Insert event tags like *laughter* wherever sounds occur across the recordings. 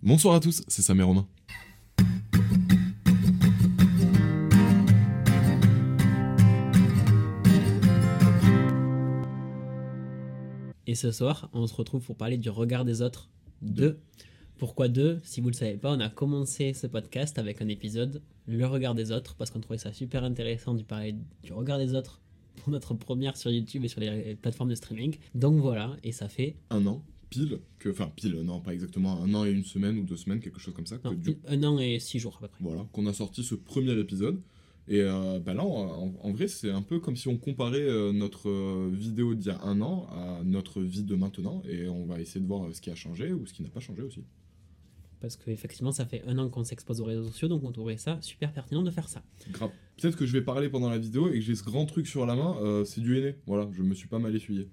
Bonsoir à tous, c'est Sam et Romain. Et ce soir, on se retrouve pour parler du regard des autres 2. Pourquoi 2 Si vous ne le savez pas, on a commencé ce podcast avec un épisode, Le regard des autres, parce qu'on trouvait ça super intéressant de parler du regard des autres pour notre première sur YouTube et sur les plateformes de streaming. Donc voilà, et ça fait Un an, pile, que, enfin pile, non pas exactement, un an et une semaine ou deux semaines, quelque chose comme ça. non, que du- un an et six jours à peu près. Voilà, qu'on a sorti ce premier épisode. Et euh, bah là, en, en vrai, c'est un peu comme si on comparait euh, notre euh, vidéo d'il y a un an à notre vie de maintenant. Et on va essayer de voir ce qui a changé ou ce qui n'a pas changé aussi. Parce qu'effectivement, ça fait un an qu'on s'expose aux réseaux sociaux, donc on trouvait ça super pertinent de faire ça. Grave. Peut-être que je vais parler pendant la vidéo et que j'ai ce grand truc sur la main, c'est du henné. Voilà, je me suis pas mal essuyé.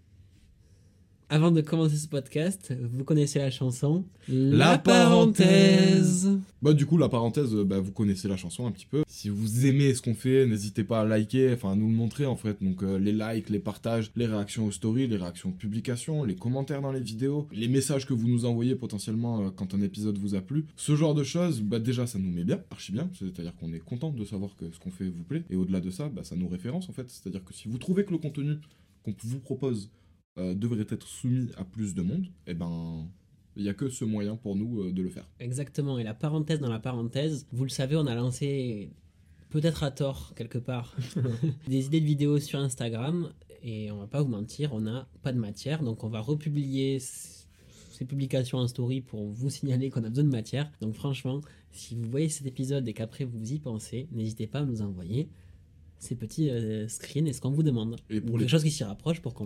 Avant de commencer ce podcast, vous connaissez la chanson La parenthèse. Bah du coup la parenthèse, euh, bah, vous connaissez la chanson un petit peu. Si vous aimez ce qu'on fait, n'hésitez pas à liker, enfin à nous le montrer en fait. Donc euh, les likes, les partages, les réactions aux stories, les réactions aux publications, les commentaires dans les vidéos, les messages que vous nous envoyez potentiellement euh, quand un épisode vous a plu. Ce genre de choses, bah déjà ça nous met bien, archi bien. C'est-à-dire qu'on est content de savoir que ce qu'on fait vous plaît. Et au-delà de ça, bah, ça nous référence en fait. C'est-à-dire que si vous trouvez que le contenu qu'on vous propose euh, devrait être soumis à plus de monde, et ben il n'y a que ce moyen pour nous euh, de le faire. Exactement, et la parenthèse dans la parenthèse, vous le savez, on a lancé, peut-être à tort quelque part, *laughs* des idées de vidéos sur Instagram, et on va pas vous mentir, on n'a pas de matière, donc on va republier ces publications en story pour vous signaler qu'on a besoin de matière. Donc franchement, si vous voyez cet épisode et qu'après vous y pensez, n'hésitez pas à nous envoyer ces petits euh, screens et ce qu'on vous demande. Et pour Ou les- quelque chose qui s'y rapproche pour qu'on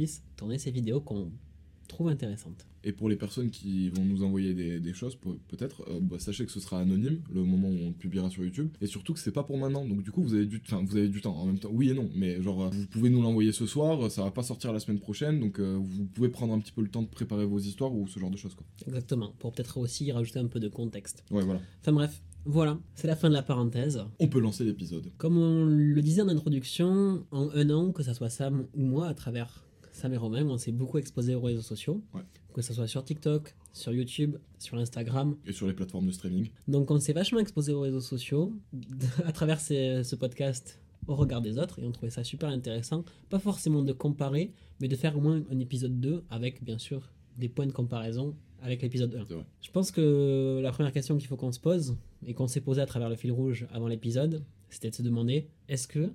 Puisse tourner ces vidéos qu'on trouve intéressantes. Et pour les personnes qui vont nous envoyer des, des choses, pe- peut-être, euh, bah, sachez que ce sera anonyme le moment où on le publiera sur YouTube. Et surtout que c'est pas pour maintenant. Donc du coup, vous avez du, vous avez du temps. En même temps, oui et non. Mais genre, euh, vous pouvez nous l'envoyer ce soir. Ça va pas sortir la semaine prochaine. Donc euh, vous pouvez prendre un petit peu le temps de préparer vos histoires ou ce genre de choses. Quoi. Exactement, pour peut-être aussi rajouter un peu de contexte. Ouais, voilà. Enfin bref, Voilà, c'est la fin de la parenthèse. On peut lancer l'épisode. Comme on le disait en introduction, en un an, que ça soit Sam ou moi, à travers Sam et Romain, on s'est beaucoup exposé aux réseaux sociaux. Ouais. Que ça soit sur TikTok, sur YouTube, sur Instagram. Et sur les plateformes de streaming. Donc on s'est vachement exposé aux réseaux sociaux *laughs* à travers ces- ce podcast au regard des autres et on trouvait ça super intéressant. Pas forcément de comparer, mais de faire au moins un épisode 2 avec bien sûr des points de comparaison avec l'épisode 1. C'est vrai. Je pense que la première question qu'il faut qu'on se pose et qu'on s'est posé à travers le fil rouge avant l'épisode, c'était de se demander est-ce que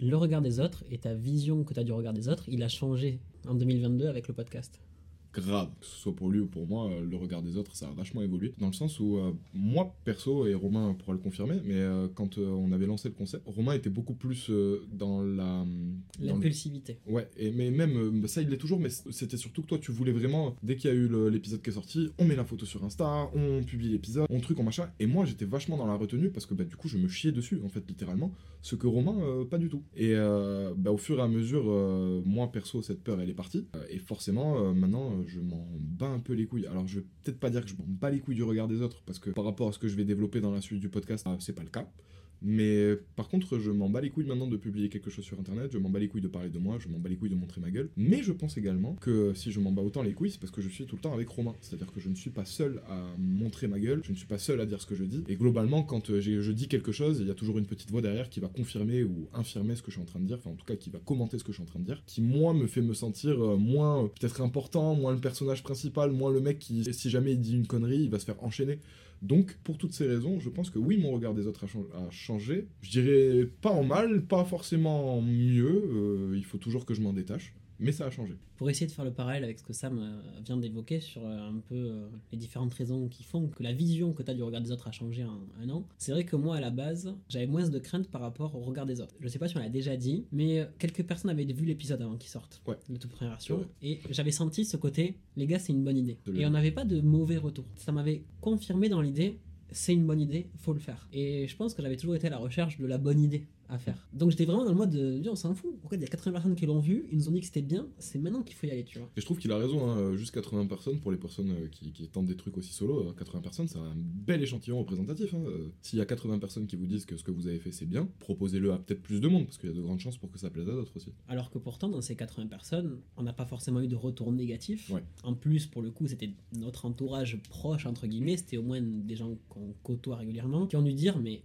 le regard des autres et ta vision que tu as du regard des autres, il a changé en 2022 avec le podcast grave, que ce soit pour lui ou pour moi, euh, le regard des autres, ça a vachement évolué. Dans le sens où, euh, moi, perso, et Romain pourra le confirmer, mais euh, quand euh, on avait lancé le concept, Romain était beaucoup plus dans la... dans le- L'impulsivité. Ouais, et, mais même, ça il l'est toujours, mais c'était surtout que toi tu voulais vraiment, dès qu'il y a eu l'épisode qui est sorti, on met la photo sur Insta, on publie l'épisode, on truc, on machin, et moi j'étais vachement dans la retenue parce que bah, du coup je me chiais dessus, en fait, littéralement, ce que Romain, euh, pas du tout. Et euh, bah, au fur et à mesure, euh, moi perso, cette peur elle est partie, et forcément, maintenant je m'en bats un peu les couilles. Alors je vais peut-être pas dire que je m'en bats les couilles du regard des autres, parce que par rapport à ce que je vais développer dans la suite du podcast, c'est pas le cas. Mais par contre, je m'en bats les couilles maintenant de publier quelque chose sur internet, je m'en bats les couilles de parler de moi, je m'en bats les couilles de montrer ma gueule. Mais je pense également que si je m'en bats autant les couilles, c'est parce que je suis tout le temps avec Romain. C'est-à-dire que je ne suis pas seul à montrer ma gueule, je ne suis pas seul à dire ce que je dis. Et globalement, quand euh, je dis quelque chose, il y a toujours une petite voix derrière qui va confirmer ou infirmer ce que je suis en train de dire, enfin en tout cas qui va commenter ce que je suis en train de dire, qui moi me fait me sentir euh, moins euh, peut-être important, moins le personnage principal, moins le mec qui, si jamais il dit une connerie, il va se faire enchaîner. Donc, pour toutes ces raisons, je pense que oui, mon regard des autres a, chan- a changé. Je dirais pas en mal, pas forcément en mieux. euh, il faut toujours que je m'en détache. Mais ça a changé. Pour essayer de faire le parallèle avec ce que Sam euh, vient d'évoquer sur euh, un peu euh, les différentes raisons qui font que la vision que tu as du regard des autres a changé en un an, c'est vrai que moi à la base, j'avais moins de crainte par rapport au regard des autres. Je sais pas si on l'a déjà dit, mais quelques personnes avaient vu l'épisode avant qu'il sorte, Ouais. la toute première version, Ouais. et j'avais senti ce côté, les gars, c'est une bonne idée. Et le- on n'avait pas de mauvais retour. Ça m'avait confirmé dans l'idée, c'est une bonne idée, faut le faire. Et je pense que j'avais toujours été à la recherche de la bonne idée à faire. Donc j'étais vraiment dans le mode de, on s'en fout. Pourquoi il y a 80 personnes qui l'ont vu, ils nous ont dit que c'était bien, c'est maintenant qu'il faut y aller, tu vois. Et je trouve qu'il a raison, hein, juste 80 personnes, pour les personnes euh, qui, qui tentent des trucs aussi solo, euh, 80 personnes, c'est un bel échantillon représentatif. hein. Euh, S'il y a 80 personnes qui vous disent que ce que vous avez fait c'est bien, proposez-le à peut-être plus de monde, parce qu'il y a de grandes chances pour que ça plaise à d'autres aussi. Alors que pourtant, dans ces 80 personnes, on n'a pas forcément eu de retour négatif. Ouais. En plus, pour le coup, c'était notre entourage proche, entre guillemets, c'était au moins des gens qu'on côtoie régulièrement, qui ont dû dire, mais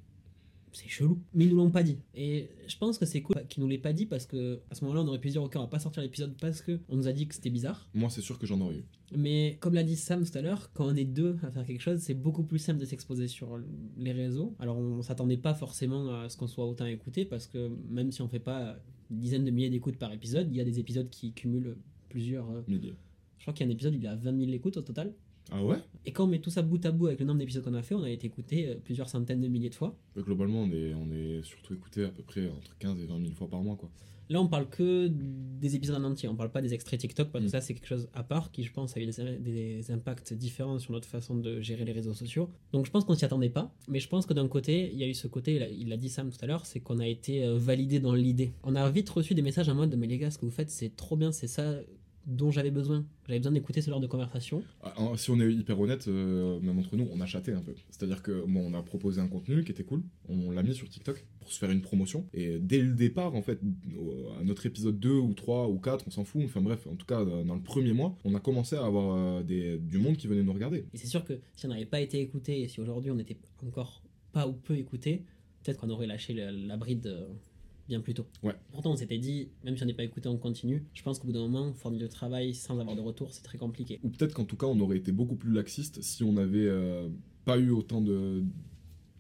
c'est chelou. Mais ils nous l'ont pas dit. Et je pense que c'est cool qu'ils nous l'aient pas dit parce que à ce moment-là, on aurait pu dire, ok, on va pas sortir l'épisode parce que on nous a dit que c'était bizarre. Moi, c'est sûr que j'en aurais eu. Mais comme l'a dit Sam tout à l'heure, quand on est deux à faire quelque chose, c'est beaucoup plus simple de s'exposer sur les réseaux. Alors on s'attendait pas forcément à ce qu'on soit autant écouté parce que même si on fait pas une dizaine de milliers d'écoutes par épisode, il y a des épisodes qui cumulent plusieurs. euh, Milliers. Je crois qu'il y a un épisode, il a 20 000 écoutes au total. Ah ouais Et quand on met tout ça bout à bout avec le nombre d'épisodes qu'on a fait, on a été écouté euh, plusieurs centaines de milliers de fois. Globalement, on est, on est surtout écouté à peu près entre 15 et 20 000 fois par mois, quoi. Là, on parle que des épisodes en entier, on parle pas des extraits TikTok parce que Mm. ça, c'est quelque chose à part qui, je pense, a eu des, des impacts différents sur notre façon de gérer les réseaux sociaux. Donc, je pense qu'on s'y attendait pas, mais je pense que d'un côté, il y a eu ce côté, il l'a dit Sam tout à l'heure, c'est qu'on a été euh, validé dans l'idée. On a vite reçu des messages en mode, mais les gars, ce que vous faites, c'est trop bien, c'est ça dont j'avais besoin. J'avais besoin d'écouter ce genre de conversation. Ah, Si on est hyper honnête, euh, même entre nous, on a chaté un peu. C'est-à-dire que bon, on a proposé un contenu qui était cool, on l'a mis sur TikTok pour se faire une promotion. Et dès le départ, en fait, à notre épisode 2 ou 3 ou 4, on s'en fout. Enfin bref, en tout cas, dans le premier mois, on a commencé à avoir euh, des, du monde qui venait nous regarder. Et c'est sûr que si on n'avait pas été écouté et si aujourd'hui on n'était encore pas ou peu écouté, peut-être qu'on aurait lâché la, la bride euh, bien plus tôt. Ouais. Pourtant, on s'était dit, même si on n'est pas écouté, on continue. Je pense qu'au bout d'un moment, fournir le travail sans avoir de retour, c'est très compliqué. Ou peut-être qu'en tout cas, on aurait été beaucoup plus laxiste si on n'avait euh, pas eu autant de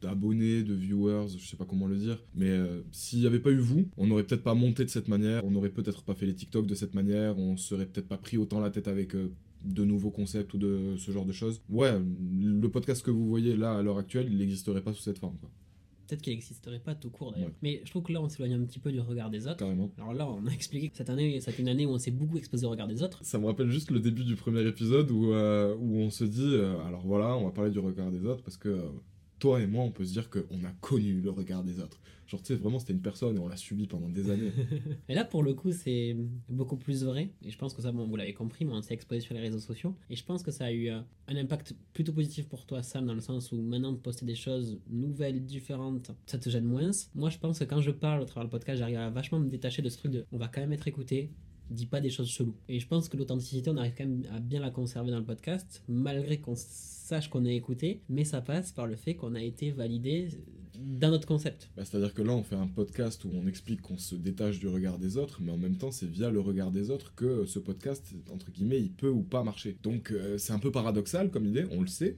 d'abonnés, de viewers, je sais pas comment le dire, mais euh, s'il n'y avait pas eu vous, on n'aurait peut-être pas monté de cette manière, on n'aurait peut-être pas fait les TikTok de cette manière, on serait peut-être pas pris autant la tête avec euh, de nouveaux concepts ou de ce genre de choses. Ouais, le podcast que vous voyez là à l'heure actuelle, il n'existerait pas sous cette forme, quoi. Peut-être qu'il n'existerait pas tout court d'ailleurs. Ouais. Mais je trouve que là, on s'éloigne un petit peu du regard des autres. Carrément. Alors là, on a expliqué que cette année, c'était une année où on s'est beaucoup exposé au regard des autres. Ça me rappelle juste le début du premier épisode où, euh, où on se dit, euh, alors voilà, on va parler du regard des autres parce que euh, toi et moi, on peut se dire qu'on a connu le regard des autres. Genre, tu sais, vraiment, c'était une personne et on l'a subi pendant des années. *laughs* Et là, pour le coup, c'est beaucoup plus vrai. Et je pense que ça, bon, vous l'avez compris, moi, on s'est exposé sur les réseaux sociaux. Et je pense que ça a eu euh, un impact plutôt positif pour toi, Sam, dans le sens où maintenant, de poster des choses nouvelles, différentes, ça te gêne moins. Moi, je pense que quand je parle au travers du podcast, j'arrive à vachement me détacher de ce truc de on va quand même être écouté, dis pas des choses cheloues. Et je pense que l'authenticité, on arrive quand même à bien la conserver dans le podcast, malgré qu'on sache qu'on est écouté, mais ça passe par le fait qu'on a été validé dans notre concept. Bah, C'est-à-dire que là, on fait un podcast où on explique qu'on se détache du regard des autres, mais en même temps, c'est via le regard des autres que ce podcast, entre guillemets, il peut ou pas marcher. Donc, euh, c'est un peu paradoxal comme idée, on le sait.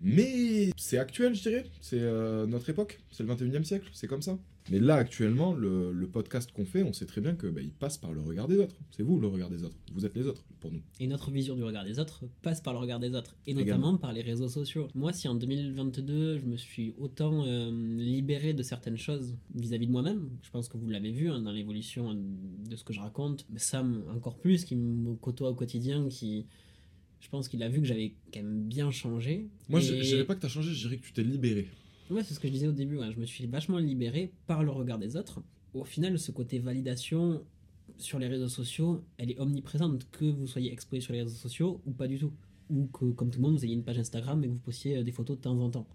Mais c'est actuel, je dirais. C'est euh, notre époque, c'est le 21e siècle, c'est comme ça. Mais là, actuellement, le, le podcast qu'on fait, on sait très bien que bah, il passe par le regard des autres. C'est vous le regard des autres. Vous êtes les autres pour nous. Et notre vision du regard des autres passe par le regard des autres, et notamment par les réseaux sociaux. Moi, si en 2022, je me suis autant euh, libéré de certaines choses vis-à-vis de moi-même, je pense que vous l'avez vu hein, dans l'évolution de ce que je raconte, Sam encore plus, qui me côtoie au quotidien, qui... Je pense qu'il a vu que j'avais quand même bien changé. Moi, Et- je je dirais pas que t'as changé, je dirais que tu t'es libéré. Ouais, c'est ce que je disais au début. ouais. Je me suis vachement libéré par le regard des autres. Au final, ce côté validation sur les réseaux sociaux, elle est omniprésente, que vous soyez exposé sur les réseaux sociaux ou pas du tout. Ou que, comme tout le monde, vous ayez une page Instagram et que vous postiez euh, des photos de temps en temps.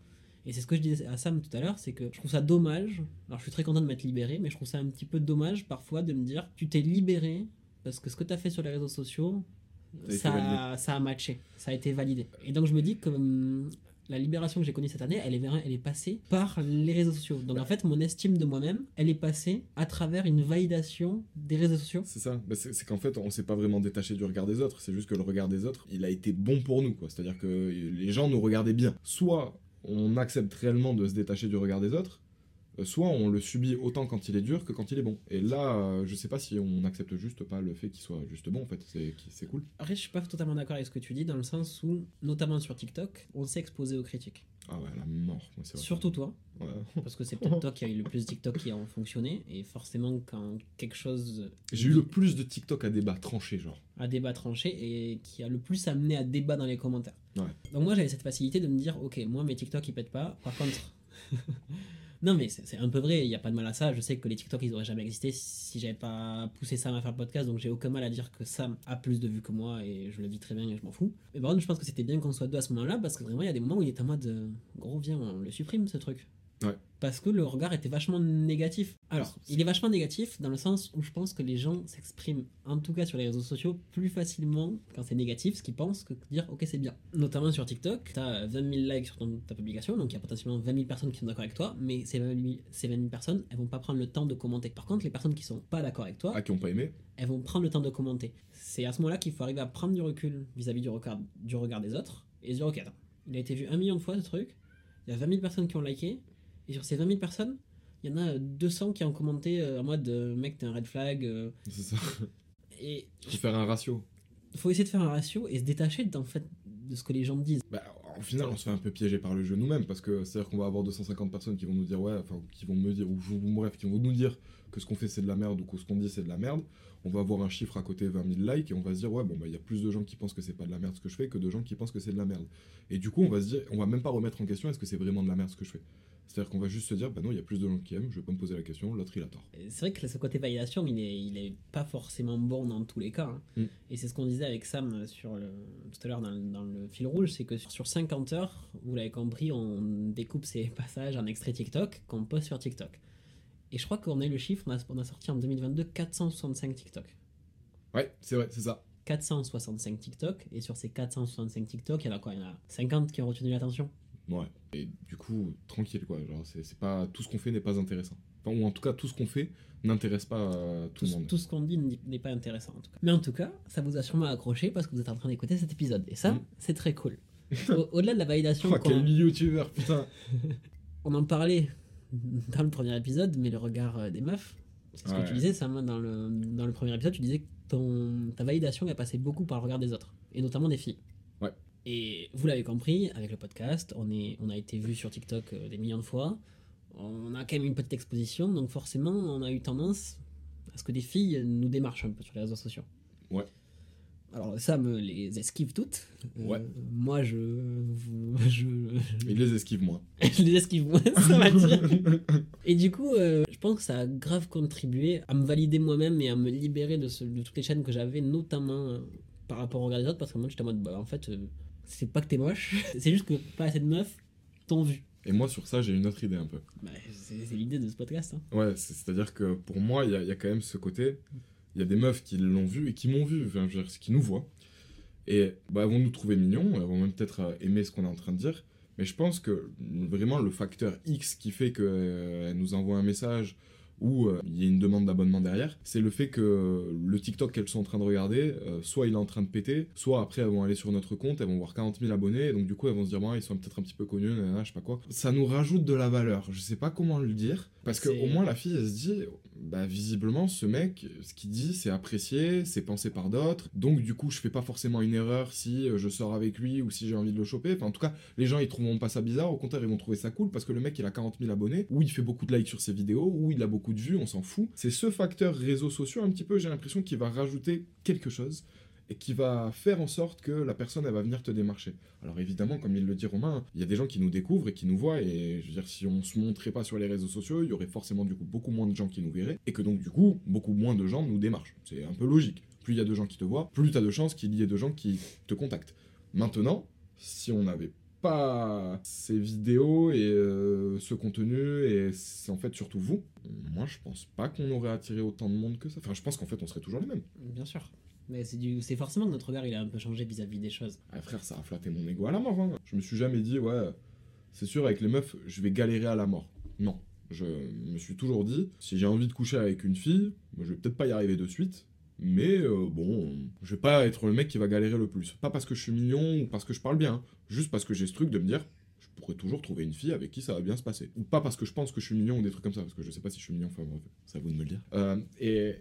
Et c'est ce que je disais à Sam tout à l'heure, c'est que je trouve ça dommage. Alors, je suis très content de m'être libéré, mais je trouve ça un petit peu dommage parfois de me dire tu t'es libéré parce que ce que tu as fait sur les réseaux sociaux, ça a matché, ça a été validé. Et donc je me dis que hum, la libération que j'ai connue cette année, elle est, elle est passée par les réseaux sociaux. Donc en fait, mon estime de moi-même, elle est passée à travers une validation des réseaux sociaux. C'est ça. Bah, c'est qu'en fait, on s'est pas vraiment détaché du regard des autres. C'est juste que le regard des autres, il a été bon pour nous. C'est-à-dire que les gens nous regardaient bien. Soit on accepte réellement de se détacher du regard des autres, soit on le subit autant quand il est dur que quand il est bon. Et là, euh, je sais pas si on accepte juste pas le fait qu'il soit juste bon, en fait. C'est c'est cool. Après, je suis pas totalement d'accord avec ce que tu dis, dans le sens où, notamment sur TikTok, on s'est exposé aux critiques. Ah ouais, la mort. C'est vrai. Surtout toi, Ouais. *laughs* parce que c'est peut-être toi qui a eu le plus de TikTok qui ont fonctionné, et forcément, quand quelque chose J'ai eu le plus de TikTok à débat tranché, genre. à débat tranché et qui a le plus amené à débat dans les commentaires. Ouais. Donc moi j'avais cette facilité de me dire ok moi mes TikTok ils pètent pas. Par contre *laughs* non mais c'est un peu vrai il y a pas de mal à ça. Je sais que les TikTok ils auraient jamais existé si j'avais pas poussé Sam à faire le podcast donc j'ai aucun mal à dire que Sam a plus de vues que moi et je le vis très bien et je m'en fous. Mais par contre je pense que c'était bien qu'on soit deux à ce moment-là parce que vraiment il y a des moments où il est en mode euh, gros viens on le supprime ce truc. Parce que le regard était vachement négatif. Alors, il est vachement négatif dans le sens où je pense que les gens s'expriment, en tout cas sur les réseaux sociaux, plus facilement quand c'est négatif, ce qu'ils pensent, que dire ok c'est bien. Notamment sur TikTok, t'as 20 000 likes sur ton- ta publication, donc il y a potentiellement 20 000 personnes qui sont d'accord avec toi, mais ces 20 000, ces 20 000 personnes, elles vont pas prendre le temps de commenter. Par contre, les personnes qui sont pas d'accord avec toi, Ah, qui ont pas aimé elles vont prendre le temps de commenter. C'est à ce moment-là qu'il faut arriver à prendre du recul vis-à-vis du regard, du regard des autres et se dire ok attends, il a été vu un million de fois ce truc, il y a 20 000 personnes qui ont liké, et sur ces 20 000 personnes, il y en a 200 qui ont commenté euh, en mode euh, mec t'es un red flag, euh, C'est ça. *laughs* et Faut faire un ratio. faut essayer de faire un ratio et se détacher d'en fait de ce que les gens disent. Bah, au final, on se fait un peu piéger par le jeu nous-mêmes parce que c'est-à-dire qu'on va avoir 250 personnes qui vont nous dire ouais, enfin, qui vont me dire, ou, ou bref, qui vont nous dire que ce qu'on fait c'est de la merde ou que ce qu'on dit c'est de la merde. On va avoir un chiffre à côté 20 000 likes et on va se dire ouais, bon, bah, il y a plus de gens qui pensent que c'est pas de la merde ce que je fais que de gens qui pensent que c'est de la merde. Et du coup, on va se dire, on va même pas remettre en question est-ce que c'est vraiment de la merde ce que je fais? C'est-à-dire qu'on va juste se dire bah non, il y a plus de gens qui aiment, je vais pas me poser la question, l'autre il a tort. Et C'est vrai que ce côté validation, il est, il est pas forcément bon dans tous les cas. hein. Mm. Et c'est ce qu'on disait avec Sam sur le, tout à l'heure dans, le- dans le fil rouge, c'est que sur, sur 50 heures, vous l'avez compris, on découpe ces *laughs* passages en extrait TikTok qu'on poste sur TikTok. Et je crois qu'on a eu le chiffre, on a, on a sorti en 2022 465 TikTok. Ouais, c'est vrai, c'est ça. 465 TikTok, et sur ces 465 TikTok, il y en a quoi? Il y en a 50 qui ont retenu l'attention? Ouais. Et du coup, tranquille quoi. Genre, c'est pas tout ce qu'on fait n'est pas intéressant. Enfin, ou en tout cas, tout ce qu'on fait n'intéresse pas euh, tout Tout, le monde. tout ce qu'on dit n'est pas intéressant en tout cas. Mais en tout cas, ça vous a sûrement accroché parce que vous êtes en train d'écouter cet épisode. Et ça, Mm. c'est très cool. *laughs* Au- Au-delà de la validation, Oh, quel youtubeur, putain. *laughs* on en parlait dans le premier épisode, mais le regard euh, des meufs, c'est ce Ouais. que tu disais, Sam, dans le, dans le premier épisode, tu disais que ton, ta validation est passée beaucoup par le regard des autres, et notamment des filles. Et vous l'avez compris, avec le podcast, on, est, on a été vu sur TikTok euh, des millions de fois, on a quand même une petite exposition, donc forcément, on a eu tendance à ce que des filles nous démarchent un peu sur les réseaux sociaux. Ouais. Alors Sam les esquive toutes. Euh, Ouais. Moi je, *laughs* je, Il les esquive moins. *laughs* je les esquive moins, *laughs* ça va dire. Et du coup, euh, je pense que ça a grave contribué à me valider moi-même et à me libérer de, ce- de toutes les chaînes que j'avais, notamment euh, par rapport au regard des autres, parce que moi j'étais en mode, bah en fait, c'est pas que t'es moche, *laughs* c'est juste que pas assez de meufs t'ont vu. Et moi, sur ça, j'ai une autre idée un peu. Bah, c'est l'idée de ce podcast. Hein. Ouais, c'est- c'est-à-dire que pour moi, il y, a- y a quand même ce côté. Il y a des meufs qui l'ont vu et qui m'ont vu, enfin, je veux dire, qui nous voient. Et bah, elles vont nous trouver mignons, elles vont même peut-être euh, aimer ce qu'on est en train de dire. Mais je pense que vraiment le facteur X qui fait qu'elles nous envoient un message ou euh, il y a une demande d'abonnement derrière, c'est le fait que le TikTok qu'elles sont en train de regarder, euh, soit il est en train de péter, soit après elles vont aller sur notre compte, elles vont voir 40 000 abonnés, et donc du coup elles vont se dire, bon, ils sont peut-être un petit peu connus, je sais pas quoi. Ça nous rajoute de la valeur, je sais pas comment le dire, parce que C'est- au moins la fille elle se dit, bah visiblement ce mec, ce qu'il dit c'est apprécié, c'est pensé par d'autres, donc du coup je fais pas forcément une erreur si euh, je sors avec lui ou si j'ai envie de le choper, enfin en tout cas les gens ils trouveront pas ça bizarre, au contraire ils vont trouver ça cool parce que le mec il a 40 000 abonnés, ou il fait beaucoup de likes sur ses vidéos, ou il a beaucoup de vues, on s'en fout. C'est ce facteur réseaux sociaux un petit peu, j'ai l'impression qu'il va rajouter quelque chose et qui va faire en sorte que la personne elle va venir te démarcher. Alors évidemment, comme il le dit Romain, il y a des gens qui nous découvrent et qui nous voient et je veux dire si on se montrait pas sur les réseaux sociaux, il y aurait forcément du coup beaucoup moins de gens qui nous verraient et que donc du coup beaucoup moins de gens nous démarchent. C'est un peu logique. Plus il y a de gens qui te voient, plus tu as de chances qu'il y ait de gens qui te contactent. Maintenant, si on n'avait pas ces vidéos et euh, ce contenu et c'est en fait surtout vous, moi je pense pas qu'on aurait attiré autant de monde que ça. Enfin, je pense qu'en fait on serait toujours les mêmes. Bien sûr. Mais c'est forcément que notre regard il a un peu changé vis-à-vis des choses. Ah frère, ça a flatté mon ego à la mort. hein. Je me suis jamais dit, ouais, c'est sûr, avec les meufs, je vais galérer à la mort. Non. Je me suis toujours dit, si j'ai envie de coucher avec une fille, je vais peut-être pas y arriver de suite. Mais euh, bon, je vais pas être le mec qui va galérer le plus. Pas parce que je suis mignon ou parce que je parle bien. Juste parce que j'ai ce truc de me dire, je pourrais toujours trouver une fille avec qui ça va bien se passer. Ou pas parce que je pense que je suis mignon ou des trucs comme ça. Parce que je sais pas si je suis mignon, enfin bref, à vous de me le dire. Euh, et.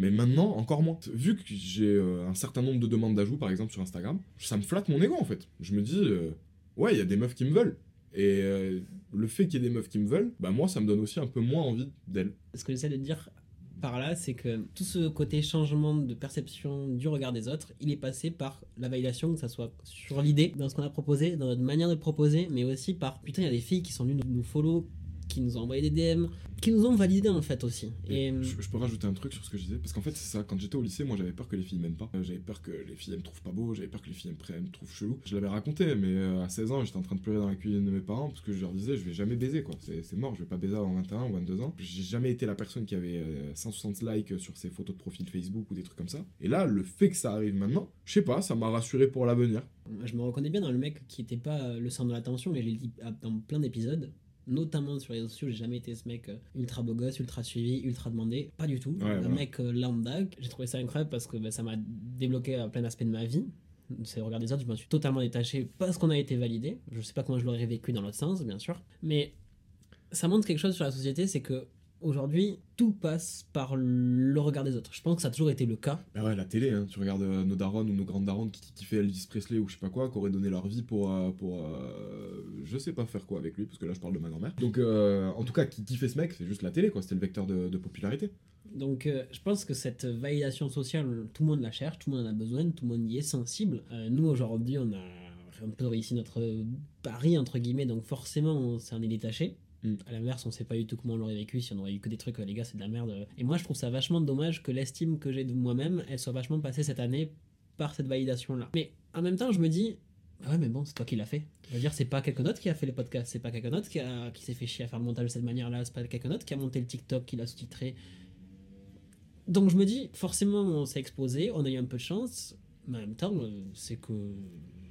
Mais maintenant, encore moins. Vu que j'ai euh, un certain nombre de demandes d'ajout, par exemple sur Instagram, ça me flatte mon ego en fait. Je me dis, euh, ouais, il y a des meufs qui me veulent. Et euh, le fait qu'il y ait des meufs qui me veulent, bah moi, ça me donne aussi un peu moins envie d'elles. Ce que j'essaie de dire par là, c'est que tout ce côté changement de perception du regard des autres, il est passé par la validation, que ça soit sur l'idée, dans ce qu'on a proposé, dans notre manière de proposer, mais aussi par putain, il y a des filles qui sont venues nous, nous follow, qui nous ont envoyé des DM, qui nous ont validé en fait aussi. Et, je, je peux rajouter un truc sur ce que je disais Parce qu'en fait, c'est ça, quand j'étais au lycée, moi j'avais peur que les filles m'aiment pas. Euh, J'avais peur que les filles elles me trouvent pas beau, j'avais peur que les filles elles me, trouvent chelou. Je l'avais raconté, mais euh, à 16 ans, j'étais en train de pleurer dans la cuisine de mes parents parce que je leur disais, je vais jamais baiser quoi. C'est mort, je vais pas baiser avant 21 ou 22 ans. J'ai jamais été la personne qui avait euh, 160 likes sur ses photos de profil Facebook ou des trucs comme ça. Et là, le fait que ça arrive maintenant, je sais pas, ça m'a rassuré pour l'avenir. je me reconnais bien dans le mec qui était pas euh, le centre de l'attention, mais je l'ai dit à- dans plein d'épisodes. Notamment sur les réseaux sociaux, j'ai jamais été ce mec euh, ultra beau gosse, ultra suivi, ultra demandé. Pas du tout. Ouais, un ouais. mec euh, lambda. J'ai trouvé ça incroyable parce que bah, ça m'a débloqué à plein d'aspects de ma vie. C'est regard des autres, je m'en suis totalement détaché parce qu'on a été validé. Je sais pas comment je l'aurais vécu dans l'autre sens, bien sûr. Mais ça montre quelque chose sur la société, c'est que aujourd'hui, tout passe par le regard des autres. Je pense que ça a toujours été le cas. Bah ouais, la télé, hein. tu regardes euh, nos darons ou nos grandes darons qui, fait Elvis Presley ou je sais pas quoi, qui auraient donné leur vie pour, euh, pour euh, je sais pas faire quoi avec lui, parce que là je parle de ma grand-mère. Donc en tout cas, qui, qui fait ce mec, c'est juste la télé, quoi, c'était le vecteur de, de popularité. Donc je pense que cette validation sociale, tout le monde la cherche, tout le monde en a besoin, tout le monde y est sensible. Nous aujourd'hui, on a un peu réussi notre pari entre guillemets, donc forcément on s'en est détaché. Mm. À l'inverse, on sait pas du tout comment on l'aurait vécu si on aurait eu que des trucs, euh, les gars, c'est de la merde. Et moi, je trouve ça vachement dommage que l'estime que j'ai de moi-même, elle soit vachement passée cette année par cette validation-là. Mais en même temps, je me dis, ah ouais, mais bon, c'est toi qui l'as fait. Je veux dire, c'est pas quelqu'un d'autre qui a fait les podcasts, c'est pas quelqu'un d'autre qui, qui s'est fait chier à faire le montage de cette manière-là, c'est pas quelqu'un d'autre qui a monté le TikTok, qui l'a sous-titré. Donc je me dis, forcément, on s'est exposé, on a eu un peu de chance, mais en même temps, euh, c'est que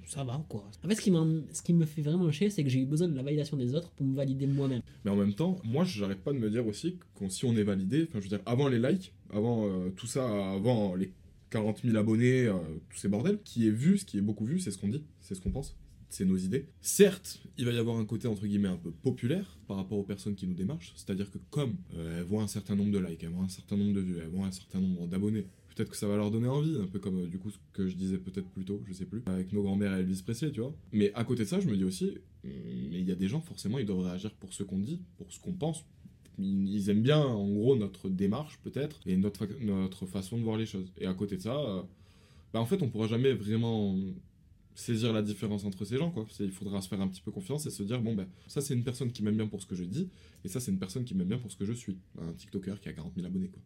ça va, quoi. En fait, ce qui, ce qui me fait vraiment chier, c'est que j'ai eu besoin de la validation des autres pour me valider moi-même. Mais en même temps, moi j'arrête pas de me dire aussi que si on est validé, enfin je veux dire, avant les likes, avant euh, tout ça, avant les 40 000 abonnés, euh, tous ces bordels, qui est vu, ce qui est beaucoup vu, c'est ce qu'on dit, c'est ce qu'on pense. C'est nos idées. Certes, il va y avoir un côté entre guillemets un peu populaire par rapport aux personnes qui nous démarchent, c'est-à-dire que comme euh, elles voient un certain nombre de likes, elles voient un certain nombre de vues, elles voient un certain nombre d'abonnés, peut-être que ça va leur donner envie, un peu comme euh, du coup ce que je disais peut-être plus tôt, je sais plus, avec nos grands-mères et Elvis Presley, tu vois. Mais à côté de ça, je me dis aussi, hum, mais il y a des gens forcément, ils doivent réagir pour ce qu'on dit, pour ce qu'on pense. Ils aiment bien, en gros, notre démarche peut-être et notre, notre façon de voir les choses. Et à côté de ça, euh, bah en fait, on pourra jamais vraiment saisir la différence entre ces gens, quoi. Il faudra se faire un petit peu confiance et se dire, bon, ben, ça, c'est une personne qui m'aime bien pour ce que je dis, et ça, c'est une personne qui m'aime bien pour ce que je suis. Un TikToker qui a 40 000 abonnés, quoi.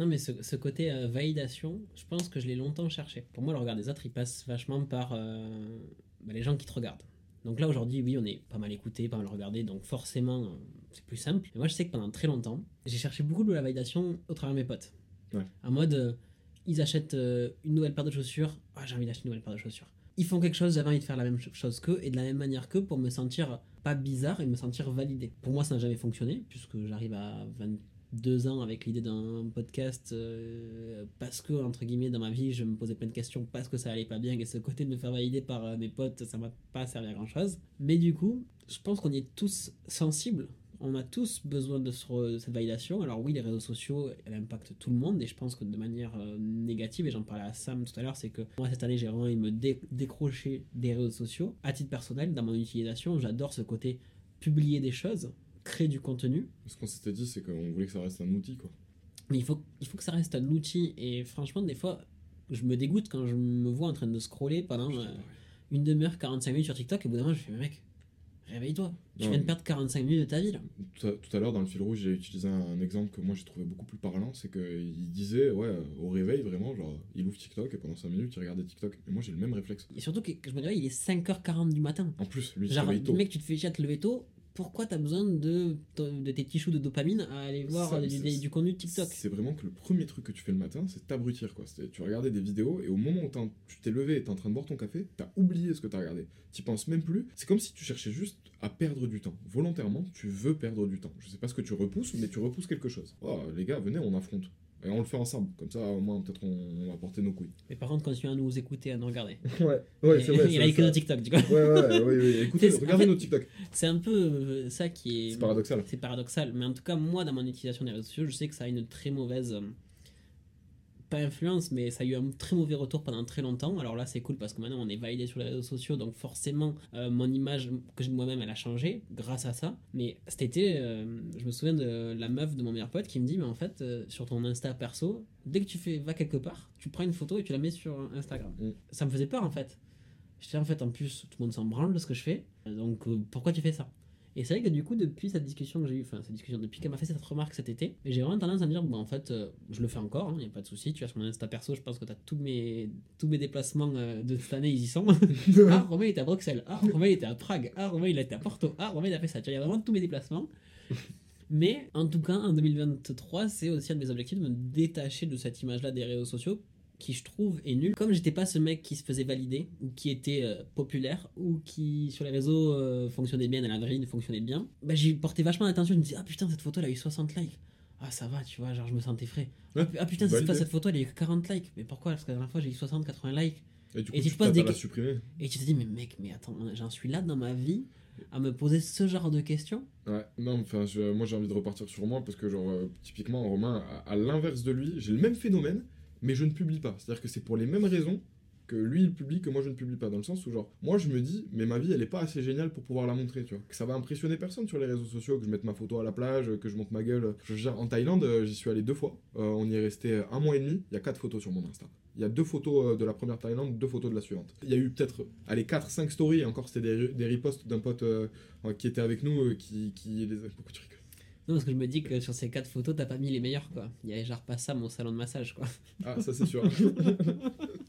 Non, mais ce, ce côté euh, validation, je pense que je l'ai longtemps cherché. Pour moi, le regard des autres, il passe vachement par euh, bah, les gens qui te regardent. Donc là, aujourd'hui, oui, on est pas mal écouté, pas mal regardé, donc forcément, euh, c'est plus simple. Mais moi, je sais que pendant très longtemps, j'ai cherché beaucoup de la validation au travers de mes potes. Ouais. En mode, ils achètent une nouvelle paire de chaussures, ah, j'ai envie d'acheter une nouvelle paire de chaussures. Ils font quelque chose, j'avais envie de faire la même cho- chose qu'eux, et de la même manière qu'eux, pour me sentir pas bizarre et me sentir validé. Pour moi, ça n'a jamais fonctionné, puisque j'arrive à 22 ans avec l'idée d'un podcast, euh, parce que, entre guillemets, dans ma vie, je me posais plein de questions, parce que ça allait pas bien, et ce côté de me faire valider par euh, mes potes, ça m'a pas servi à grand chose. Mais du coup, je pense qu'on est tous sensibles. On a tous besoin de ce- cette validation. Alors oui, les réseaux sociaux, elle impactent tout le monde et je pense que de manière euh, négative, et j'en parlais à Sam tout à l'heure, c'est que moi cette année j'ai vraiment de me dé- décrocher des réseaux sociaux. À titre personnel, dans mon utilisation, j'adore ce côté publier des choses, créer du contenu, Ce qu'on s'était dit, c'est qu'on voulait que ça reste un outil, quoi. mais il faut, il faut que ça reste un outil et franchement des fois je me dégoûte quand je me vois en train de scroller pendant euh, une demi-heure, 45 minutes sur TikTok et au bout d'un moment je fais mais mec, réveille-toi, tu Non, viens de perdre 45 minutes de ta vie là. Tout à, tout à l'heure, dans le fil rouge, j'ai utilisé un, un exemple que moi j'ai trouvé beaucoup plus parlant. C'est qu'il disait, ouais, au réveil, vraiment, genre, il ouvre TikTok et pendant 5 minutes, il regardait TikTok. Et moi j'ai le même réflexe. Et surtout que, je me dirais il est 5h40 du matin. En plus, lui, il se réveille tôt. mec, tu te fais chier à te lever tôt. Pourquoi t'as besoin de, de tes petits choux de dopamine à aller voir Ça, du, contenu de TikTok? C'est vraiment que le premier truc que tu fais le matin, c'est t'abrutir quoi. Tu regardais des vidéos et au moment où tu t'es levé et t'es en train de boire ton café, t'as oublié ce que t'as regardé. T'y penses même plus. C'est comme si tu cherchais juste à perdre du temps. Volontairement, tu veux perdre du temps. Je sais pas ce que tu repousses, mais tu repousses quelque chose. Oh, les gars, venez, on affronte. Et on le fait ensemble. Comme ça, au moins, peut-être on, on va porter nos couilles. Mais par contre, continuez à nous écouter, à nous regarder. *laughs* Ouais, ouais, c'est vrai. *laughs* il a ça. nos TikTok, du coup. Ouais, ouais, ouais. Écoutez, en regardez fait- nos TikTok. C'est un peu euh, ça qui est. C'est paradoxal. C'est paradoxal, mais en tout cas, moi, dans mon utilisation des réseaux sociaux, je sais que ça a une très mauvaise. Pas influence, mais ça a eu un très mauvais retour pendant très longtemps. Alors là, c'est cool parce que maintenant, on est validé sur les réseaux sociaux, donc forcément, euh, mon image que j'ai de moi-même, elle a changé grâce à ça. Mais cet été, euh, je me souviens de la meuf de mon meilleur pote qui me dit Mais en fait, euh, sur ton Insta perso, dès que tu fais, vas quelque part, tu prends une photo et tu la mets sur Instagram. Mm. Ça me faisait peur en fait. J'étais en fait, en plus, tout le monde s'en branle de ce que je fais, donc pourquoi tu fais ça? Et c'est vrai que du coup, depuis cette discussion que j'ai eue, enfin, cette discussion, depuis qu'elle m'a fait cette remarque cet été, j'ai vraiment tendance à me dire, bon, en fait, euh, je le fais encore, il n'y a pas de souci. Tu as sur mon Insta perso, je pense que tu as tous mes, tous mes déplacements euh, de cette année, ils y sont. *laughs* ah, Romain, était à Bruxelles. Ah, Romain, était à Prague. Ah, Romain, il était à Porto. Ah, Romain, il a fait ça. Tu vois, il y a vraiment tous mes déplacements. Mais en tout cas, en 2023, c'est aussi un de mes objectifs de me détacher de cette image-là des réseaux sociaux qui je trouve est nul. Comme j'étais pas ce mec qui se faisait valider ou qui était euh, populaire ou qui sur les réseaux euh, fonctionnait bien, dans la vraie fonctionnait bien, bah, j'y portais vachement attention. Je me disais ah putain cette photo elle a eu 60 likes. Ah ça va, tu vois, genre je me sentais frais. Ouais, ah putain cette, validé. cette photo elle a eu que 40 likes. Mais pourquoi? Parce que la dernière fois j'ai eu 60, 80 likes. Et du coup, Et tu tu t'attends des à la supprimer. Et tu te dis mais mec, mais attends, j'en suis là dans ma vie à me poser ce genre de questions. Ouais, non, enfin, je- moi j'ai envie de repartir sur moi parce que, genre, euh, typiquement, Romain, à, à l'inverse de lui, j'ai le même phénomène, mais je ne publie pas. C'est-à-dire que c'est pour les mêmes raisons que lui il publie que moi je ne publie pas. Dans le sens où, genre, moi je me dis, mais ma vie elle est pas assez géniale pour pouvoir la montrer, tu vois. Que ça va impressionner personne sur les réseaux sociaux, que je mette ma photo à la plage, que je monte ma gueule. En Thaïlande, euh, j'y suis allé deux fois. Euh, on y est resté un mois et demi. Il y a quatre photos sur mon Insta. Il y a deux photos euh, de la première Thaïlande, deux photos de la suivante. Il y a eu peut-être, allez, 4-5 stories, encore c'était des, des reposts d'un pote qui était avec nous, qui, qui les tu rigoles Non, parce que je me dis que sur ces quatre photos, t'as pas mis les meilleurs quoi. Il y avait genre pas ça mon salon de massage quoi. Ah, ça c'est sûr. *laughs*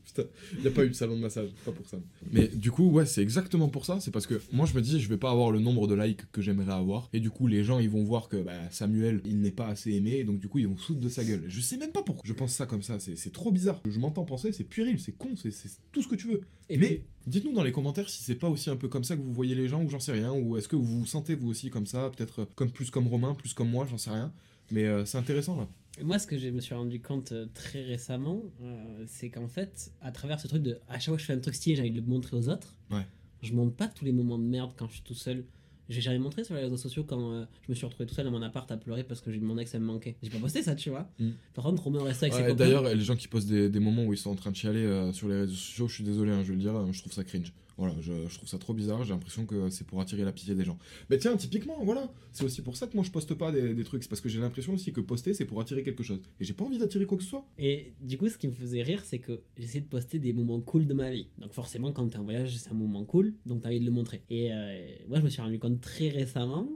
Putain, il n'y a pas eu de salon de massage, pas pour ça. Mais du coup, ouais, c'est exactement pour ça. C'est parce que moi je me dis, je vais pas avoir le nombre de likes que j'aimerais avoir. Et du coup, les gens ils vont voir que bah, Samuel, il n'est pas assez aimé. Et donc du coup, ils vont foutre de sa gueule. Je sais même pas pourquoi. Je pense ça comme ça. C'est c'est trop bizarre. Je m'entends penser, c'est puéril, c'est con, c'est c'est tout ce que tu veux. Et Mais puis- dites-nous dans les commentaires si c'est pas aussi un peu comme ça que vous voyez les gens ou j'en sais rien. Ou est-ce que vous vous sentez vous aussi comme ça Peut-être euh, comme plus comme Romain, plus comme moi, j'en sais rien. Mais euh, c'est intéressant là. Moi, ce que je me suis rendu compte euh, très récemment, euh, c'est qu'en fait, à travers ce truc de à chaque fois que je fais un truc stylé, j'ai envie de le montrer aux autres. Ouais. Je montre pas tous les moments de merde quand je suis tout seul. J'ai jamais montré sur les réseaux sociaux quand euh, je me suis retrouvé tout seul dans mon appart à pleurer parce que j'ai mon ex elle me manquait. J'ai pas posté ça, tu vois. Mm. Par contre, Romain restait avec ses Ouais, copains. D'ailleurs, les gens qui postent des, des moments où ils sont en train de chialer euh, sur les réseaux sociaux, je suis désolé, hein, je vais le dire, euh, je trouve ça cringe. Voilà, je, trouve ça trop bizarre. J'ai l'impression que c'est pour attirer la pitié des gens. Mais tiens, typiquement, voilà. C'est aussi pour ça que moi je poste pas des, trucs. C'est parce que j'ai l'impression aussi que poster c'est pour attirer quelque chose. Et j'ai pas envie d'attirer quoi que ce soit. Et du coup, ce qui me faisait rire, c'est que j'essaie de poster des moments cool de ma vie. Donc forcément, quand t'es en voyage, c'est un moment cool, donc t'as envie de le montrer. Et euh, moi, je me suis rendu compte très récemment,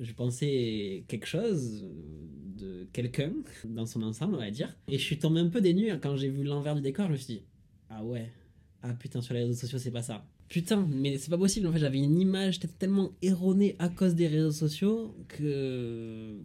je pensais quelque chose de quelqu'un dans son ensemble, on va dire. Et je suis tombé un peu dénu quand j'ai vu l'envers du décor, je me suis dit, ah ouais, ah putain, sur les réseaux sociaux, c'est pas ça. Putain, mais c'est pas possible. En fait, j'avais une image tellement erronée à cause des réseaux sociaux que.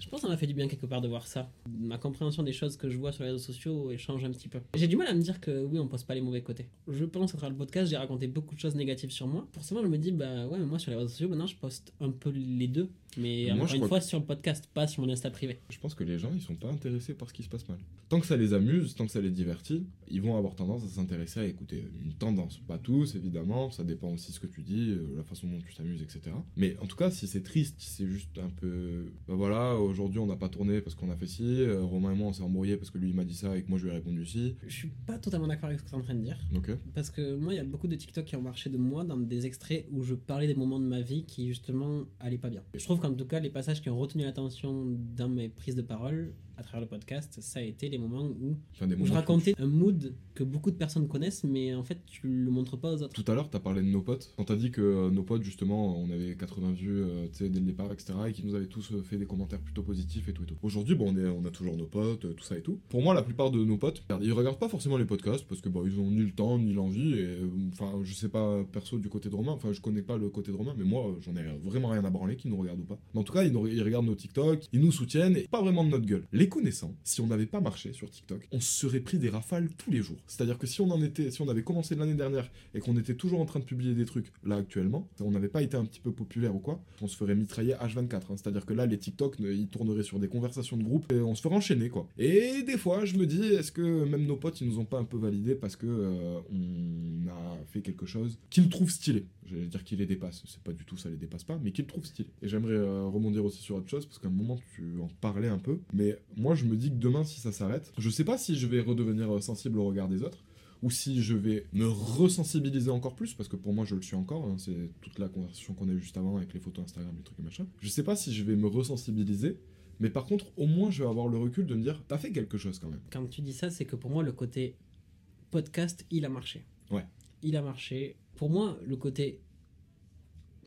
Je pense que ça m'a fait du bien quelque part de voir ça. Ma compréhension des choses que je vois sur les réseaux sociaux change un petit peu. J'ai du mal à me dire que oui, on poste pas les mauvais côtés. Je pense qu'à travers le podcast, j'ai raconté beaucoup de choses négatives sur moi. Forcément, je me dis, bah ouais, mais moi sur les réseaux sociaux, maintenant je poste un peu les deux. Mais Moi, encore une fois sur le podcast, pas sur mon Insta privé. Je pense que les gens, ils sont pas intéressés par ce qui se passe mal. Tant que ça les amuse, tant que ça les divertit, ils vont avoir tendance à s'intéresser à écouter une tendance. Pas tous, évidemment, ça dépend aussi de ce que tu dis, euh, la façon dont tu t'amuses, etc. Mais en tout cas, si c'est triste, si c'est juste un peu. Bah voilà, aujourd'hui on n'a pas tourné parce qu'on a fait ci, euh, Romain et moi on s'est embrouillé parce que lui il m'a dit ça et que moi je lui ai répondu ci. Je suis pas totalement d'accord avec ce que tu es en train de dire. Ok. Parce que moi, il y a beaucoup de TikTok qui ont marché de moi dans des extraits où je parlais des moments de ma vie qui justement allaient pas bien. Je trouve qu'en tout cas, les passages qui ont retenu l'attention dans mes prises de parole à travers le podcast, ça a été les moments où, Enfin, où je racontais un mood que beaucoup de personnes connaissent, mais en fait, tu le montres pas aux autres. Tout à l'heure, t'as parlé de nos potes. Quand t'as dit que euh, nos potes, justement, on avait 80 vues euh, tu dès le départ, etc. et qu'ils nous avaient tous euh, fait des commentaires plutôt positifs et tout et tout. Aujourd'hui, bon, on, est, on a toujours nos potes, euh, tout ça et tout. Pour moi, la plupart de nos potes, ils regardent pas forcément les podcasts parce que bah, ils ont ni le temps ni l'envie. Et euh, enfin, je sais pas perso du côté de Romain, enfin, je connais pas le côté de Romain, mais moi, j'en ai vraiment rien à branler qu'ils nous regardent ou pas. Mais en tout cas, ils, nous- ils regardent nos TikTok, ils nous soutiennent et pas vraiment de notre gueule. Les connaissant, si on n'avait pas marché sur TikTok, on se serait pris des rafales tous les jours. C'est-à-dire que si on en était, si on avait commencé l'année dernière et qu'on était toujours en train de publier des trucs là actuellement, on n'avait pas été un petit peu populaire ou quoi, on se ferait mitrailler H24. hein. C'est-à-dire que là, les TikTok, ils tourneraient sur des conversations de groupe et on se ferait enchaîner quoi. Et des fois, je me dis, est-ce que même nos potes, ils nous ont pas un peu validé parce que euh, on a fait quelque chose qu'ils trouvent stylé? J'allais dire qu'ils les dépassent, c'est pas du tout ça les dépasse pas, mais qu'ils trouvent stylé. Et j'aimerais euh, rebondir aussi sur autre chose parce qu'à un moment tu en parlais un peu, mais moi je me dis que demain si ça s'arrête, je sais pas si je vais redevenir euh, sensible au regard des autres ou si je vais me resensibiliser encore plus, parce que pour moi je le suis encore, hein, c'est toute la conversation qu'on a eue juste avant avec les photos Instagram, les trucs et machin. Je sais pas si je vais me resensibiliser, mais par contre au moins je vais avoir le recul de me dire, t'as fait quelque chose quand même. Quand tu dis ça, c'est que pour moi, le côté podcast, il a marché. Ouais. Il a marché. Pour moi, le côté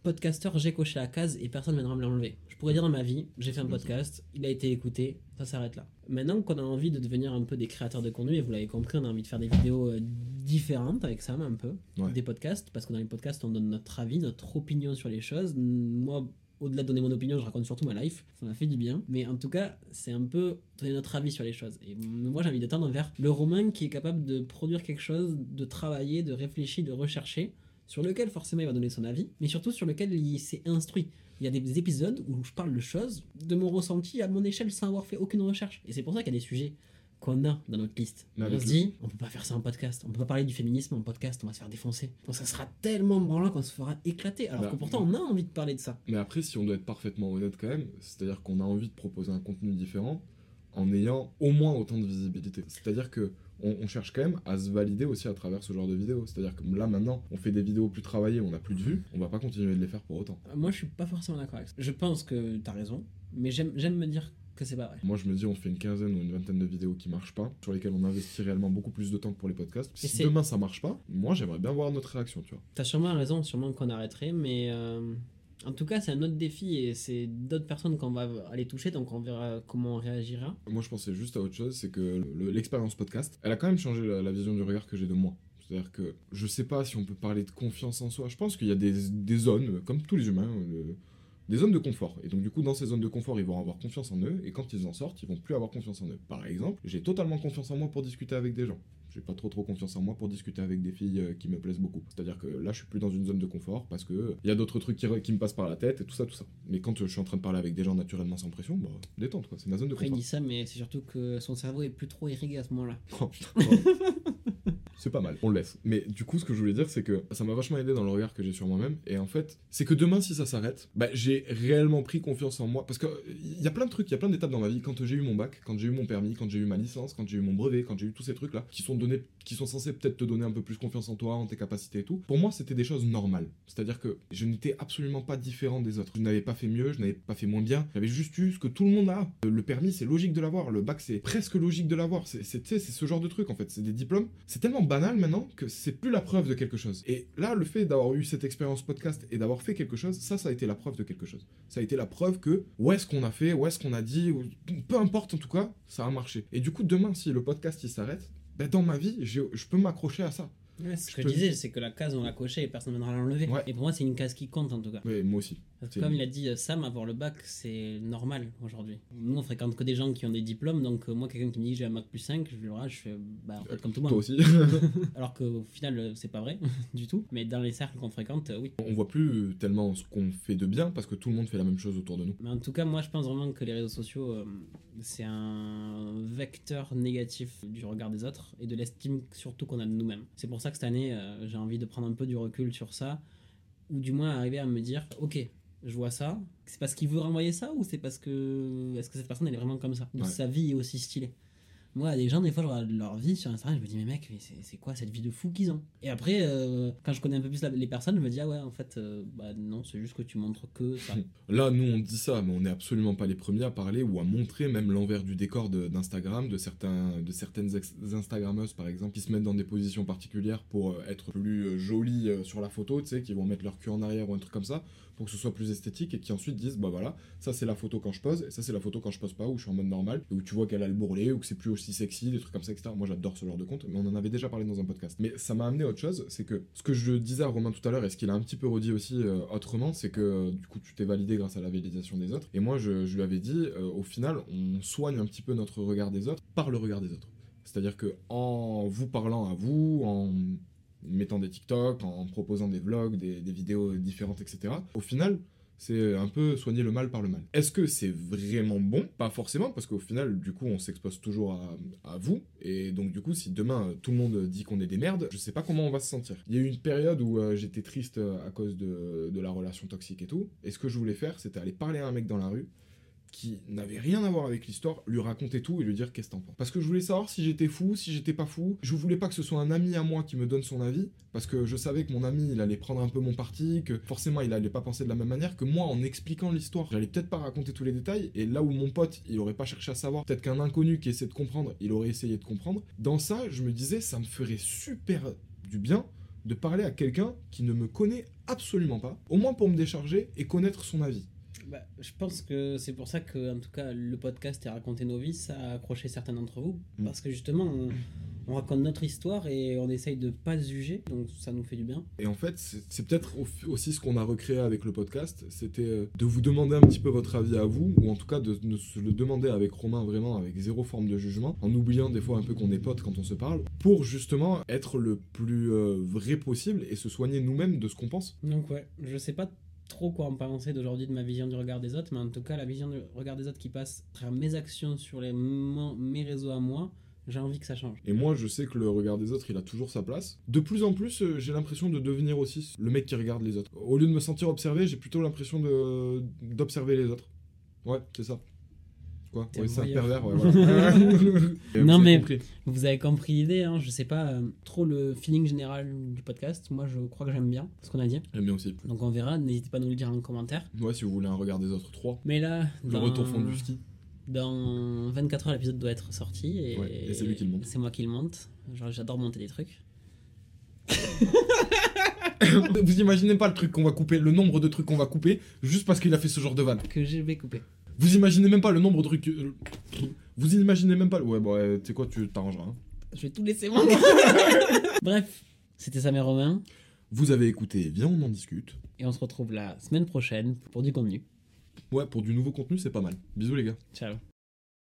podcasteur, j'ai coché la case et personne ne viendra me l'enlever. Je pourrais dire dans ma vie, j'ai fait un podcast, il a été écouté, ça s'arrête là. Maintenant qu'on a envie de devenir un peu des créateurs de contenu, et vous l'avez compris, on a envie de faire des vidéos euh, différentes avec Sam un peu, Ouais. des podcasts, parce que dans les podcasts, on donne notre avis, notre opinion sur les choses. Moi, au-delà de donner mon opinion, je raconte surtout ma life, ça m'a fait du bien. Mais en tout cas, c'est un peu donner notre avis sur les choses. Et moi, j'ai envie de tendre vers le Romain qui est capable de produire quelque chose, de travailler, de réfléchir, de rechercher, sur lequel forcément il va donner son avis, mais surtout sur lequel il s'est instruit. Il y a des épisodes où je parle de choses, de mon ressenti à mon échelle sans avoir fait aucune recherche. Et c'est pour ça qu'il y a des sujets qu'on a dans notre liste. Mais on se dit, on peut pas faire ça en podcast, on peut pas parler du féminisme en podcast, on va se faire défoncer. Donc ça sera tellement branlant qu'on se fera éclater. Alors Bah, que pourtant on a envie de parler de ça. Mais après, si on doit être parfaitement honnête quand même, c'est-à-dire qu'on a envie de proposer un contenu différent en ayant au moins autant de visibilité. C'est-à-dire que on, on cherche quand même à se valider aussi à travers ce genre de vidéos. C'est-à-dire que là maintenant, on fait des vidéos plus travaillées, on n'a plus de vues, on va pas continuer de les faire pour autant. Moi je suis pas forcément d'accord avec ça. Je pense que t'as raison, mais j'aime me dire que c'est pas vrai. Moi, je me dis, on fait une quinzaine ou une vingtaine de vidéos qui marchent pas, sur lesquelles on investit réellement beaucoup plus de temps que pour les podcasts. Et Si demain ça marche pas, moi j'aimerais bien voir notre réaction, tu vois. T'as sûrement raison, sûrement qu'on arrêterait, mais euh, en tout cas c'est un autre défi et c'est d'autres personnes qu'on va aller toucher, donc on verra comment on réagira. Moi, je pensais juste à autre chose, c'est que le- l'expérience podcast, elle a quand même changé la, la vision du regard que j'ai de moi. C'est-à-dire que je sais pas si on peut parler de confiance en soi. Je pense qu'il y a des, zones, comme tous les humains, des zones de confort. Et donc, du coup, dans ces zones de confort, ils vont avoir confiance en eux. Et quand ils en sortent, ils vont plus avoir confiance en eux. Par exemple, j'ai totalement confiance en moi pour discuter avec des gens. J'ai pas trop trop confiance en moi pour discuter avec des filles euh, qui me plaisent beaucoup. C'est-à-dire que là, je suis plus dans une zone de confort parce que il y a d'autres trucs qui, me passent par la tête et tout ça, tout ça. Mais quand euh, je suis en train de parler avec des gens naturellement sans pression, bah, détente quoi. C'est ma zone de Après il confort. dit ça, mais c'est surtout que son cerveau est plus trop irrigué à ce moment-là. *laughs* Oh, putain. *laughs* c'est pas mal, on le laisse. Mais du coup, ce que je voulais dire, c'est que ça m'a vachement aidé dans le regard que j'ai sur moi-même. Et en fait, c'est que demain, si ça s'arrête, bah, j'ai réellement pris confiance en moi. Parce qu'il y a plein de trucs, il y a plein d'étapes dans ma vie. Quand j'ai eu mon bac, quand j'ai eu mon permis, quand j'ai eu ma licence, quand j'ai eu mon brevet, quand j'ai eu tous ces trucs-là, qui sont donnés, qui sont censés peut-être te donner un peu plus confiance en toi, en tes capacités et tout. Pour moi, c'était des choses normales. C'est-à-dire que je n'étais absolument pas différent des autres. Je n'avais pas fait mieux, je n'avais pas fait moins bien. J'avais juste eu ce que tout le monde a. Le permis, c'est logique de l'avoir. Le bac, c'est presque logique de l'avoir. C'est ce genre de truc en fait. C'est des diplômes. C'est tellement banal maintenant que c'est plus la preuve de quelque chose. Et là, le fait d'avoir eu cette expérience podcast et d'avoir fait quelque chose, ça, ça a été la preuve de quelque chose. Ça a été la preuve que où est-ce qu'on a fait, où est-ce qu'on a dit, peu importe en tout cas, ça a marché. Et du coup, demain, si le podcast il s'arrête, ben, dans ma vie, je peux m'accrocher à ça. Ouais, ce Je que peux- je disais, c'est que la case, on l'a cochée et personne ne viendra l'enlever. Ouais. Et pour moi, c'est une case qui compte en tout cas. Ouais, moi aussi. Comme il a dit euh, Sam, avoir le bac, c'est normal aujourd'hui. Nous, on fréquente que des gens qui ont des diplômes, donc euh, moi, quelqu'un qui me dit j'ai un bac plus 5, je lui je fais bah, en fait, comme tout le Toi monde. aussi. *laughs* Alors qu'au final, euh, c'est pas vrai *laughs* du tout. Mais dans les cercles qu'on fréquente, oui. on voit plus tellement ce qu'on fait de bien parce que tout le monde fait la même chose autour de nous. Mais en tout cas, moi, je pense vraiment que les réseaux sociaux, euh, c'est un vecteur négatif du regard des autres et de l'estime surtout qu'on a de nous-mêmes. C'est pour ça que cette année, euh, j'ai envie de prendre un peu du recul sur ça, ou du moins arriver à me dire, ok, je vois ça, c'est parce qu'il veut renvoyer ça ou c'est parce que est-ce que cette personne elle est vraiment comme ça? Ou Ouais. sa vie est aussi stylée. Moi, des gens, des fois, je regarde leur vie sur Instagram, je me dis, mais mec, mais c'est quoi cette vie de fou qu'ils ont? Et après, euh, quand je connais un peu plus la- les personnes, je me dis, ah ouais, en fait, euh, bah non, c'est juste que tu montres que ça. *laughs* Là, nous, on dit ça, mais on n'est absolument pas les premiers à parler ou à montrer même l'envers du décor d'Instagram, de, certains, de certaines Instagrammeuses, par exemple, qui se mettent dans des positions particulières pour euh, être plus jolies sur la photo, tu sais, qui vont mettre leur cul en arrière ou un truc comme ça, pour que ce soit plus esthétique, et qui ensuite disent, bah voilà, ça c'est la photo quand je pose, et ça c'est la photo quand je pose pas, où je suis en mode normal, et où tu vois qu'elle a le bourrelet, ou que c'est plus aussi sexy, des trucs comme ça, etc. Moi, j'adore ce genre de compte, mais on en avait déjà parlé dans un podcast. Mais ça m'a amené à autre chose, c'est que ce que je disais à Romain tout à l'heure, et ce qu'il a un petit peu redit aussi euh, autrement, c'est que euh, du coup, tu t'es validé grâce à la validation des autres. Et moi, je, lui avais dit, euh, au final, on soigne un petit peu notre regard des autres par le regard des autres. C'est-à-dire que en vous parlant à vous, en mettant des TikTok, en proposant des vlogs, des, vidéos différentes, etc. Au final, c'est un peu soigner le mal par le mal. Est-ce que c'est vraiment bon? Pas forcément, parce qu'au final, du coup, on s'expose toujours à, vous. Et donc, du coup, si demain, tout le monde dit qu'on est des merdes, je sais pas comment on va se sentir. Il y a eu une période où euh, j'étais triste euh, à cause de la relation toxique et tout. Et ce que je voulais faire, c'était aller parler à un mec dans la rue qui n'avait rien à voir avec l'histoire, lui raconter tout et lui dire qu'est-ce que t'en penses. Parce que je voulais savoir si j'étais fou, si j'étais pas fou. Je voulais pas que ce soit un ami à moi qui me donne son avis, parce que je savais que mon ami, il allait prendre un peu mon parti, que forcément il allait pas penser de la même manière, que moi, en expliquant l'histoire, j'allais peut-être pas raconter tous les détails, et là où mon pote, il aurait pas cherché à savoir, peut-être qu'un inconnu qui essaie de comprendre, il aurait essayé de comprendre. Dans ça, je me disais, ça me ferait super du bien de parler à quelqu'un qui ne me connaît absolument pas, au moins pour me décharger et connaître son avis. Bah, je pense que c'est pour ça que, en tout cas, le podcast et raconter nos vies, ça a accroché certains d'entre vous. Mm. Parce que justement, on, on raconte notre histoire et on essaye de pas se juger, donc ça nous fait du bien. Et en fait, c'est peut-être au- aussi ce qu'on a recréé avec le podcast, c'était euh, de vous demander un petit peu votre avis à vous, ou en tout cas de, de se le demander avec Romain vraiment avec zéro forme de jugement, en oubliant des fois un peu qu'on est potes quand on se parle, pour justement être le plus euh, vrai possible et se soigner nous-mêmes de ce qu'on pense. Donc ouais, je sais pas trop quoi en penser d'aujourd'hui de ma vision du regard des autres, mais en tout cas, la vision du regard des autres qui passe à mes actions sur les, mes réseaux à moi, j'ai envie que ça change. Et moi, je sais que le regard des autres, il a toujours sa place. De plus en plus, euh, j'ai l'impression de devenir aussi le mec qui regarde les autres. Au lieu de me sentir observé, j'ai plutôt l'impression d'observer les autres. Ouais, c'est ça. Quoi T'es Ouais, un c'est un voyeur. pervers, ouais, *laughs* voilà. Et Non, vous avez mais- compris. Vous avez compris l'idée, hein, je sais pas euh, trop le feeling général du podcast. Moi, je crois que j'aime bien ce qu'on a dit. J'aime bien aussi. Donc on verra, n'hésitez pas à nous le dire en commentaire. Ouais, si vous voulez un regard des autres 3. Mais là, Le dans- retour fond du ski. Dans 24 heures, l'épisode doit être sorti. Et, Ouais, et c'est lui qui le monte. C'est moi qui le monte. Genre, j'adore monter des trucs. *laughs* vous imaginez pas le truc qu'on va couper, le nombre de trucs qu'on va couper, juste parce qu'il a fait ce genre de vanne. Que je vais couper. Vous imaginez même pas le nombre de trucs. euh, Vous imaginez même pas. Ouais, bon, ouais, tu sais quoi, tu t'arrangeras. hein. Je vais tout laisser moi. *laughs* Bref, c'était Sam et Romain. Vous avez écouté, viens, on en discute. Et on se retrouve la semaine prochaine pour du contenu. Ouais, pour du nouveau contenu, c'est pas mal. Bisous les gars. Ciao.